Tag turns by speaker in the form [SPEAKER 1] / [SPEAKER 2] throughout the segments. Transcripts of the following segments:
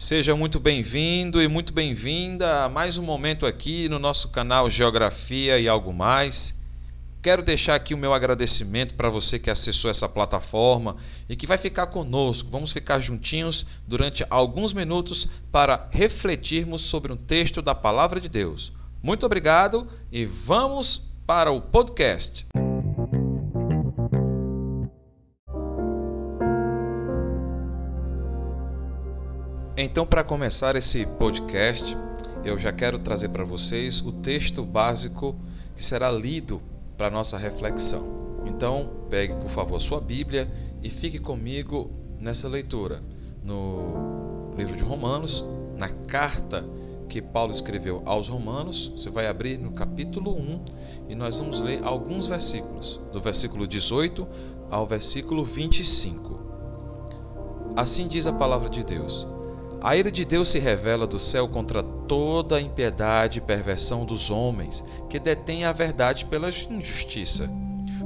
[SPEAKER 1] Seja muito bem-vindo e muito bem-vinda a mais um momento aqui no nosso canal Geografia e Algo Mais. Quero deixar aqui o meu agradecimento para você que acessou essa plataforma e que vai ficar conosco. Vamos ficar juntinhos durante alguns minutos para refletirmos sobre um texto da Palavra de Deus. Muito obrigado e vamos para o podcast. Então, para começar esse podcast, eu já quero trazer para vocês o texto básico que será lido para nossa reflexão. Então, pegue por favor sua Bíblia e fique comigo nessa leitura no livro de Romanos, na carta que Paulo escreveu aos Romanos. Você vai abrir no capítulo 1 e nós vamos ler alguns versículos, do versículo 18 ao versículo 25. Assim diz a palavra de Deus. A ira de Deus se revela do céu contra toda a impiedade e perversão dos homens que detêm a verdade pela injustiça.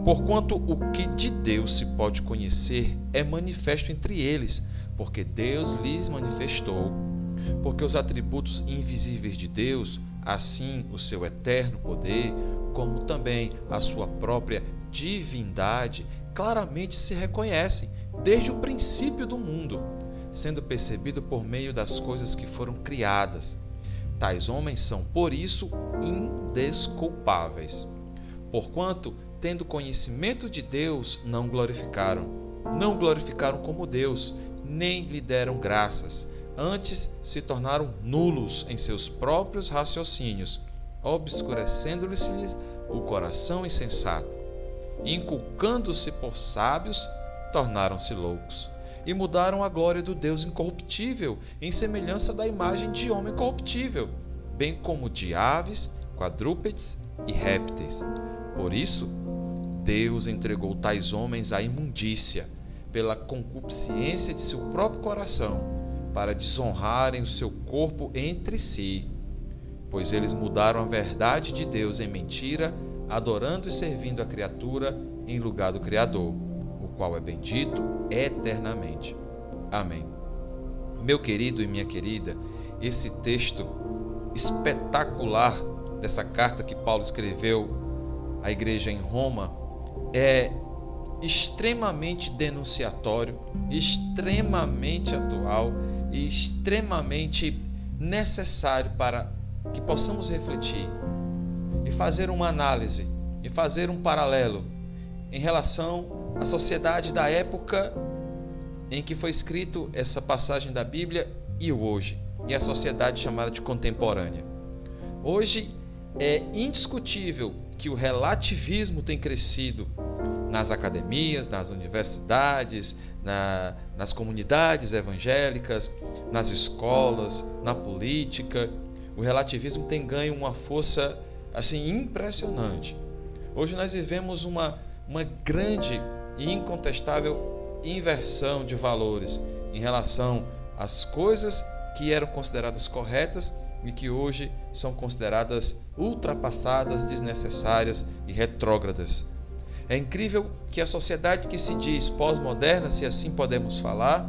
[SPEAKER 1] Porquanto o que de Deus se pode conhecer é manifesto entre eles, porque Deus lhes manifestou. Porque os atributos invisíveis de Deus, assim o seu eterno poder, como também a sua própria divindade, claramente se reconhecem desde o princípio do mundo sendo percebido por meio das coisas que foram criadas. Tais homens são, por isso, indesculpáveis. Porquanto, tendo conhecimento de Deus, não glorificaram. Não glorificaram como Deus, nem lhe deram graças. Antes se tornaram nulos em seus próprios raciocínios, obscurecendo-lhes o coração insensato. Inculcando-se por sábios, tornaram-se loucos e mudaram a glória do Deus incorruptível em semelhança da imagem de homem corruptível, bem como de aves, quadrúpedes e répteis. Por isso, Deus entregou tais homens à imundícia pela concupiscência de seu próprio coração, para desonrarem o seu corpo entre si, pois eles mudaram a verdade de Deus em mentira, adorando e servindo a criatura em lugar do Criador qual é bendito eternamente. Amém. Meu querido e minha querida, esse texto espetacular dessa carta que Paulo escreveu à igreja em Roma é extremamente denunciatório, extremamente atual e extremamente necessário para que possamos refletir e fazer uma análise e fazer um paralelo em relação a sociedade da época em que foi escrito essa passagem da Bíblia e o hoje, e a sociedade chamada de contemporânea. Hoje é indiscutível que o relativismo tem crescido nas academias, nas universidades, na, nas comunidades evangélicas, nas escolas, na política. O relativismo tem ganho uma força assim impressionante. Hoje nós vivemos uma, uma grande incontestável inversão de valores em relação às coisas que eram consideradas corretas e que hoje são consideradas ultrapassadas, desnecessárias e retrógradas. É incrível que a sociedade que se diz pós-moderna, se assim podemos falar,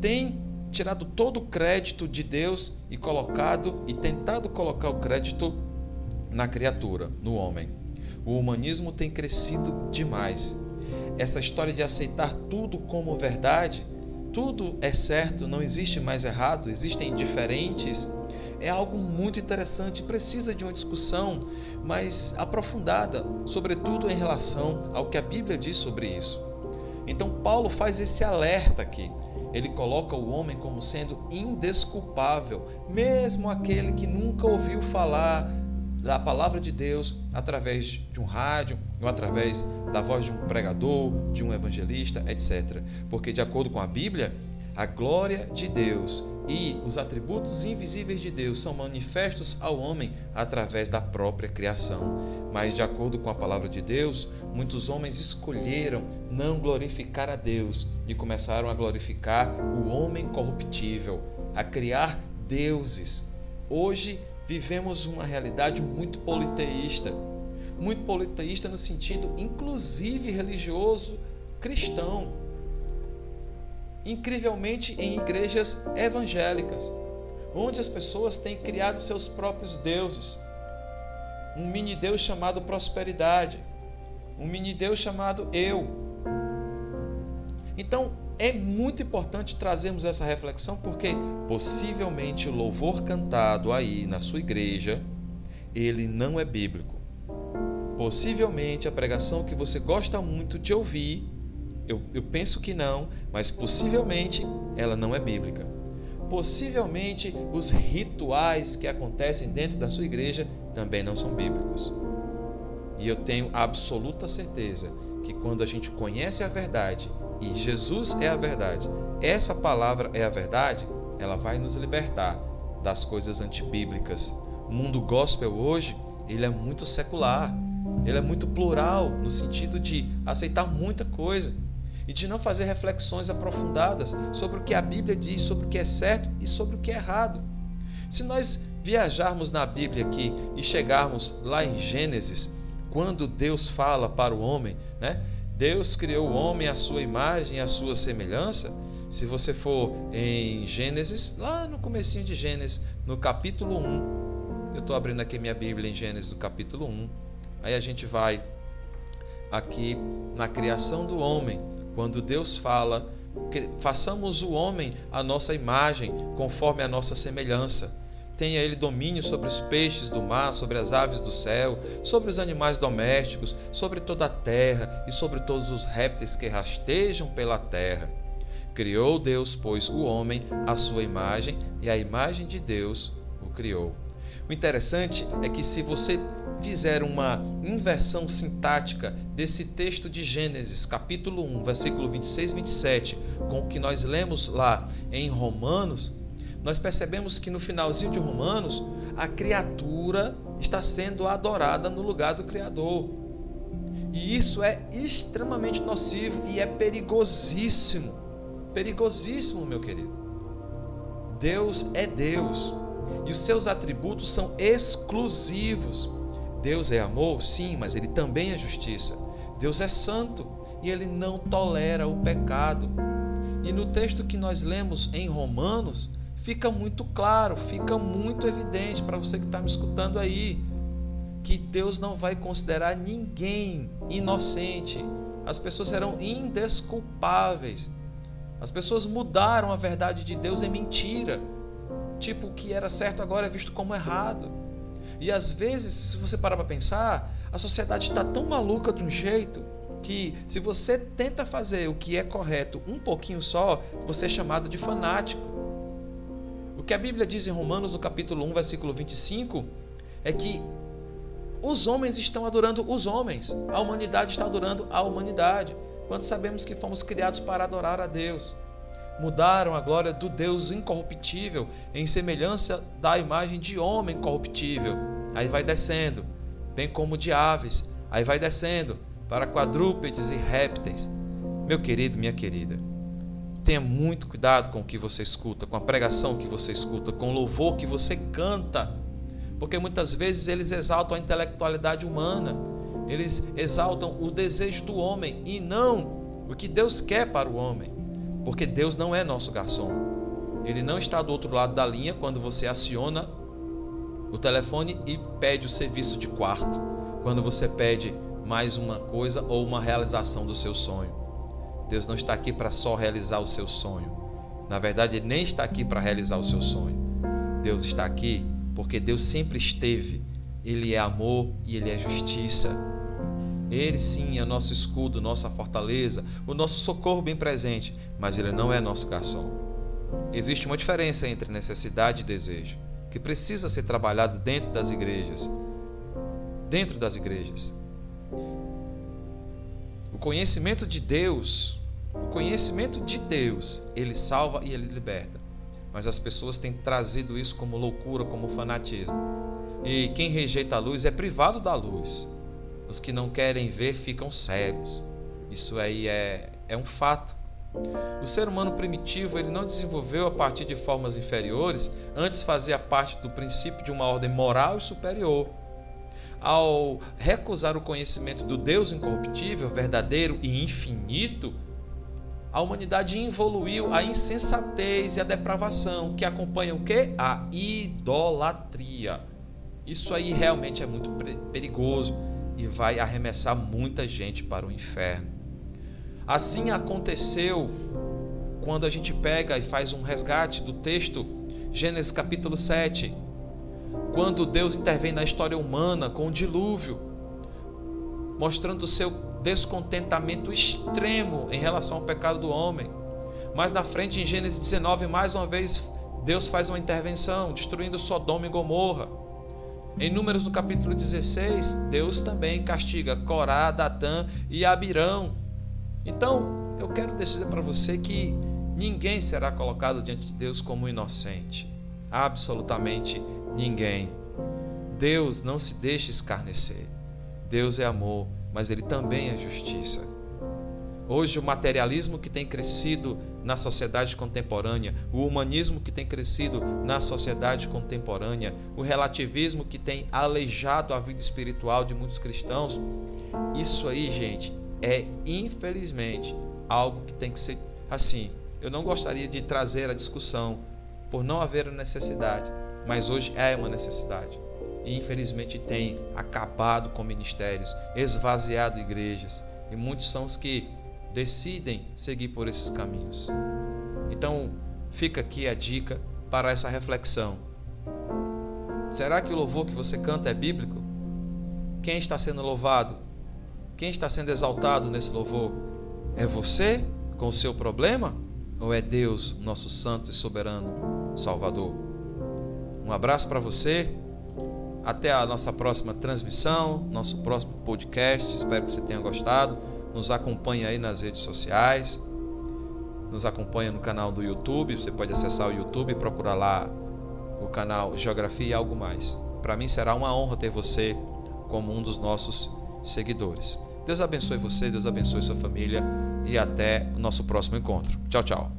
[SPEAKER 1] tem tirado todo o crédito de Deus e colocado e tentado colocar o crédito na criatura, no homem. O humanismo tem crescido demais essa história de aceitar tudo como verdade, tudo é certo, não existe mais errado, existem diferentes, é algo muito interessante, precisa de uma discussão mais aprofundada, sobretudo em relação ao que a Bíblia diz sobre isso. Então, Paulo faz esse alerta aqui. Ele coloca o homem como sendo indesculpável, mesmo aquele que nunca ouviu falar da palavra de Deus através de um rádio, ou através da voz de um pregador, de um evangelista, etc. Porque, de acordo com a Bíblia, a glória de Deus e os atributos invisíveis de Deus são manifestos ao homem através da própria criação. Mas, de acordo com a palavra de Deus, muitos homens escolheram não glorificar a Deus e começaram a glorificar o homem corruptível, a criar deuses. Hoje, vivemos uma realidade muito politeísta. Muito politeísta no sentido, inclusive, religioso cristão. incrivelmente em igrejas evangélicas, onde as pessoas têm criado seus próprios deuses. Um mini Deus chamado prosperidade, um mini Deus chamado eu. Então, é muito importante trazermos essa reflexão porque possivelmente o louvor cantado aí na sua igreja, ele não é bíblico. Possivelmente a pregação que você gosta muito de ouvir, eu, eu penso que não, mas possivelmente ela não é bíblica. Possivelmente os rituais que acontecem dentro da sua igreja também não são bíblicos. E eu tenho absoluta certeza que quando a gente conhece a verdade e Jesus é a verdade, essa palavra é a verdade, ela vai nos libertar das coisas antibíblicas. O mundo gospel hoje, ele é muito secular, ele é muito plural no sentido de aceitar muita coisa e de não fazer reflexões aprofundadas sobre o que a Bíblia diz, sobre o que é certo e sobre o que é errado. Se nós viajarmos na Bíblia aqui e chegarmos lá em Gênesis, quando Deus fala para o homem, né? Deus criou o homem à sua imagem à sua semelhança. Se você for em Gênesis, lá no comecinho de Gênesis, no capítulo 1, eu estou abrindo aqui minha Bíblia em Gênesis, do capítulo 1. Aí a gente vai aqui na criação do homem, quando Deus fala, façamos o homem à nossa imagem, conforme a nossa semelhança tenha ele domínio sobre os peixes do mar, sobre as aves do céu, sobre os animais domésticos, sobre toda a terra e sobre todos os répteis que rastejam pela terra. Criou Deus, pois, o homem à sua imagem, e a imagem de Deus o criou. O interessante é que se você fizer uma inversão sintática desse texto de Gênesis, capítulo 1, versículo 26 e 27, com o que nós lemos lá em Romanos, nós percebemos que no finalzinho de Romanos, a criatura está sendo adorada no lugar do Criador. E isso é extremamente nocivo e é perigosíssimo. Perigosíssimo, meu querido. Deus é Deus e os seus atributos são exclusivos. Deus é amor, sim, mas ele também é justiça. Deus é santo e ele não tolera o pecado. E no texto que nós lemos em Romanos, fica muito claro, fica muito evidente para você que está me escutando aí, que Deus não vai considerar ninguém inocente. As pessoas serão indesculpáveis. As pessoas mudaram a verdade de Deus em mentira. Tipo, o que era certo agora é visto como errado. E às vezes, se você parar para pensar, a sociedade está tão maluca de um jeito que se você tenta fazer o que é correto um pouquinho só, você é chamado de fanático que a Bíblia diz em Romanos, no capítulo 1, versículo 25, é que os homens estão adorando os homens, a humanidade está adorando a humanidade, quando sabemos que fomos criados para adorar a Deus. Mudaram a glória do Deus incorruptível em semelhança da imagem de homem corruptível. Aí vai descendo, bem como de aves, aí vai descendo para quadrúpedes e répteis. Meu querido, minha querida, Tenha muito cuidado com o que você escuta, com a pregação que você escuta, com o louvor que você canta, porque muitas vezes eles exaltam a intelectualidade humana, eles exaltam o desejo do homem e não o que Deus quer para o homem, porque Deus não é nosso garçom. Ele não está do outro lado da linha quando você aciona o telefone e pede o serviço de quarto, quando você pede mais uma coisa ou uma realização do seu sonho. Deus não está aqui para só realizar o seu sonho. Na verdade, Ele nem está aqui para realizar o seu sonho. Deus está aqui porque Deus sempre esteve. Ele é amor e Ele é justiça. Ele sim é nosso escudo, nossa fortaleza, o nosso socorro bem presente, mas Ele não é nosso garçom. Existe uma diferença entre necessidade e desejo, que precisa ser trabalhado dentro das igrejas. Dentro das igrejas. O conhecimento de Deus, o conhecimento de Deus, ele salva e ele liberta. Mas as pessoas têm trazido isso como loucura, como fanatismo. E quem rejeita a luz é privado da luz. Os que não querem ver ficam cegos. Isso aí é, é um fato. O ser humano primitivo ele não desenvolveu a partir de formas inferiores, antes fazia parte do princípio de uma ordem moral e superior ao recusar o conhecimento do Deus incorruptível, verdadeiro e infinito, a humanidade evoluiu a insensatez e a depravação que acompanham o que? A idolatria. Isso aí realmente é muito perigoso e vai arremessar muita gente para o inferno. Assim aconteceu quando a gente pega e faz um resgate do texto Gênesis capítulo 7, quando Deus intervém na história humana com o dilúvio, mostrando seu descontentamento extremo em relação ao pecado do homem. Mas na frente, em Gênesis 19, mais uma vez, Deus faz uma intervenção, destruindo Sodoma e Gomorra. Em Números no capítulo 16, Deus também castiga Corá, Datã e Abirão. Então, eu quero dizer para você que ninguém será colocado diante de Deus como inocente. Absolutamente ninguém. Deus não se deixa escarnecer. Deus é amor, mas ele também é justiça. Hoje, o materialismo que tem crescido na sociedade contemporânea, o humanismo que tem crescido na sociedade contemporânea, o relativismo que tem aleijado a vida espiritual de muitos cristãos, isso aí, gente, é infelizmente algo que tem que ser assim. Eu não gostaria de trazer a discussão por não haver a necessidade, mas hoje é uma necessidade e infelizmente tem acabado com ministérios, esvaziado igrejas, e muitos são os que decidem seguir por esses caminhos. Então, fica aqui a dica para essa reflexão. Será que o louvor que você canta é bíblico? Quem está sendo louvado? Quem está sendo exaltado nesse louvor? É você com o seu problema? Ou é Deus, nosso santo e soberano Salvador? Um abraço para você até a nossa próxima transmissão, nosso próximo podcast. Espero que você tenha gostado. Nos acompanhe aí nas redes sociais. Nos acompanha no canal do YouTube. Você pode acessar o YouTube e procurar lá o canal Geografia e algo mais. Para mim será uma honra ter você como um dos nossos seguidores. Deus abençoe você, Deus abençoe sua família e até o nosso próximo encontro. Tchau, tchau.